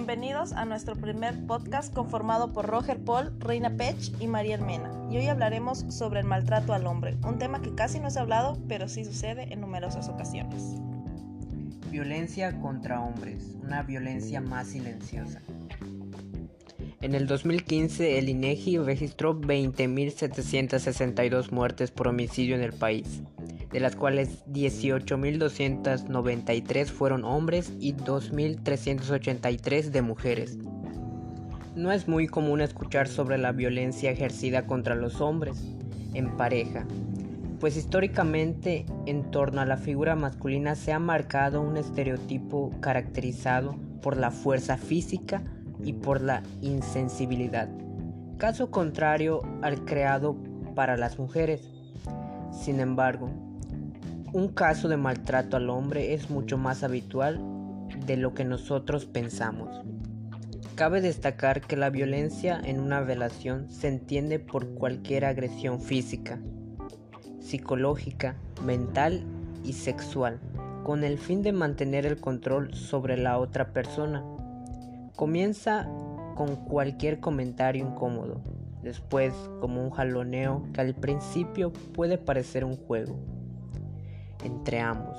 Bienvenidos a nuestro primer podcast conformado por Roger Paul, Reina Pech y María Mena. Y hoy hablaremos sobre el maltrato al hombre, un tema que casi no es hablado, pero sí sucede en numerosas ocasiones. Violencia contra hombres, una violencia más silenciosa. En el 2015, el INEGI registró 20.762 muertes por homicidio en el país, de las cuales 18.293 fueron hombres y 2.383 de mujeres. No es muy común escuchar sobre la violencia ejercida contra los hombres en pareja, pues históricamente en torno a la figura masculina se ha marcado un estereotipo caracterizado por la fuerza física y por la insensibilidad, caso contrario al creado para las mujeres. Sin embargo, un caso de maltrato al hombre es mucho más habitual de lo que nosotros pensamos. Cabe destacar que la violencia en una relación se entiende por cualquier agresión física, psicológica, mental y sexual, con el fin de mantener el control sobre la otra persona. Comienza con cualquier comentario incómodo, después como un jaloneo que al principio puede parecer un juego entre ambos,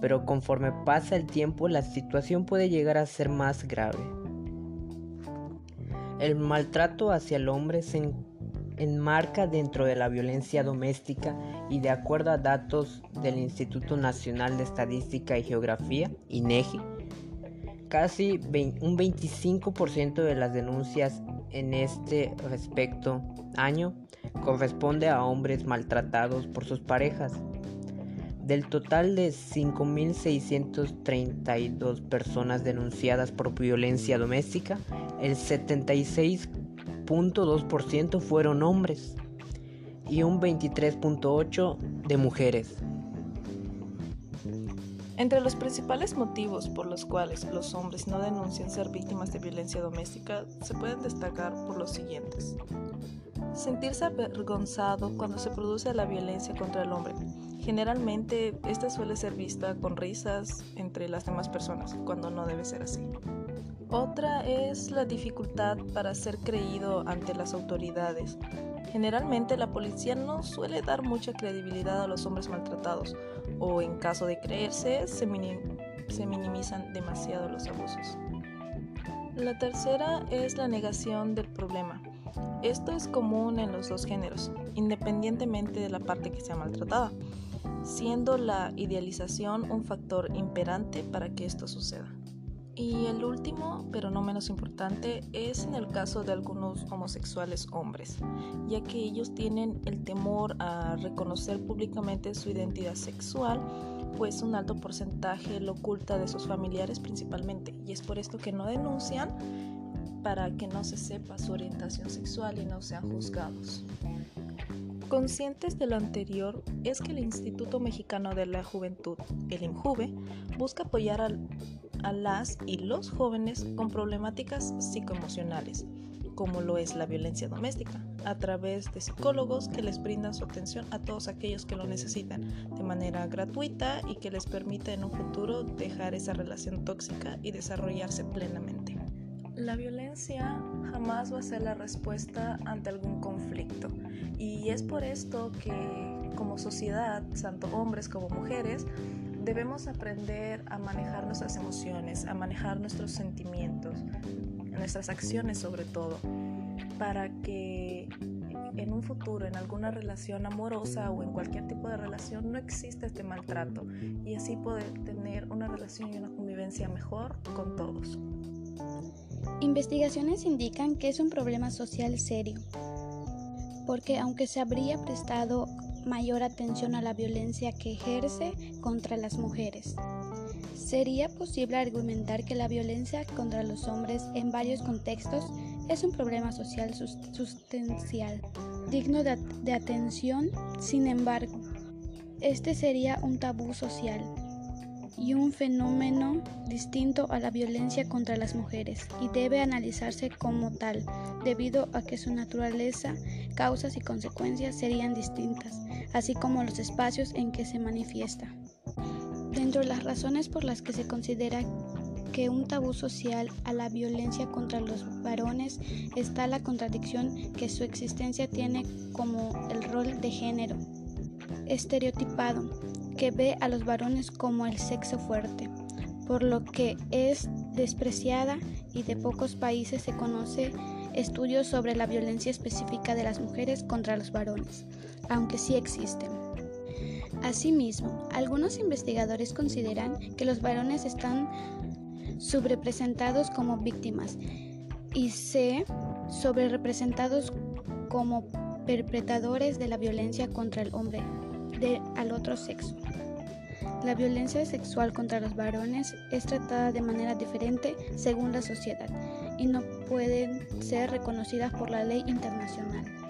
pero conforme pasa el tiempo la situación puede llegar a ser más grave. El maltrato hacia el hombre se enmarca dentro de la violencia doméstica y de acuerdo a datos del Instituto Nacional de Estadística y Geografía, INEGI, casi un 25% de las denuncias en este respecto año corresponde a hombres maltratados por sus parejas del total de 5.632 personas denunciadas por violencia doméstica, el 76.2% fueron hombres y un 23.8% de mujeres. Entre los principales motivos por los cuales los hombres no denuncian ser víctimas de violencia doméstica se pueden destacar por los siguientes. Sentirse avergonzado cuando se produce la violencia contra el hombre. Generalmente esta suele ser vista con risas entre las demás personas, cuando no debe ser así. Otra es la dificultad para ser creído ante las autoridades. Generalmente la policía no suele dar mucha credibilidad a los hombres maltratados o en caso de creerse se, se minimizan demasiado los abusos. La tercera es la negación del problema. Esto es común en los dos géneros, independientemente de la parte que sea maltratada, siendo la idealización un factor imperante para que esto suceda. Y el último, pero no menos importante, es en el caso de algunos homosexuales hombres, ya que ellos tienen el temor a reconocer públicamente su identidad sexual, pues un alto porcentaje lo oculta de sus familiares principalmente, y es por esto que no denuncian para que no se sepa su orientación sexual y no sean juzgados. Conscientes de lo anterior, es que el Instituto Mexicano de la Juventud, el INJUVE, busca apoyar a, las y los jóvenes con problemáticas psicoemocionales, como lo es la violencia doméstica, a través de psicólogos que les brindan su atención a todos aquellos que lo necesitan de manera gratuita y que les permita en un futuro dejar esa relación tóxica y desarrollarse plenamente. La violencia jamás va a ser la respuesta ante algún conflicto y es por esto que como sociedad, tanto hombres como mujeres, debemos aprender a manejar nuestras emociones, a manejar nuestros sentimientos, nuestras acciones sobre todo, para que en un futuro, en alguna relación amorosa o en cualquier tipo de relación, no exista este maltrato y así poder tener una relación y una convivencia mejor con todos. Investigaciones indican que es un problema social serio, porque aunque se habría prestado mayor atención a la violencia que ejerce contra las mujeres, sería posible argumentar que la violencia contra los hombres en varios contextos es un problema social sustancial, digno de, de atención, sin embargo, este sería un tabú social y un fenómeno distinto a la violencia contra las mujeres y debe analizarse como tal, debido a que su naturaleza, causas y consecuencias serían distintas, así como los espacios en que se manifiesta. Dentro de las razones por las que se considera que un tabú social a la violencia contra los varones está la contradicción que su existencia tiene como el rol de género estereotipado, que ve a los varones como el sexo fuerte, por lo que es despreciada y de pocos países se conoce estudios sobre la violencia específica de las mujeres contra los varones, aunque sí existen. Asimismo, algunos investigadores consideran que los varones están subrepresentados como víctimas y se sobrerepresentados como perpetradores de la violencia contra el hombre de, al otro sexo. La violencia sexual contra los varones es tratada de manera diferente según la sociedad y no pueden ser reconocidas por la ley internacional.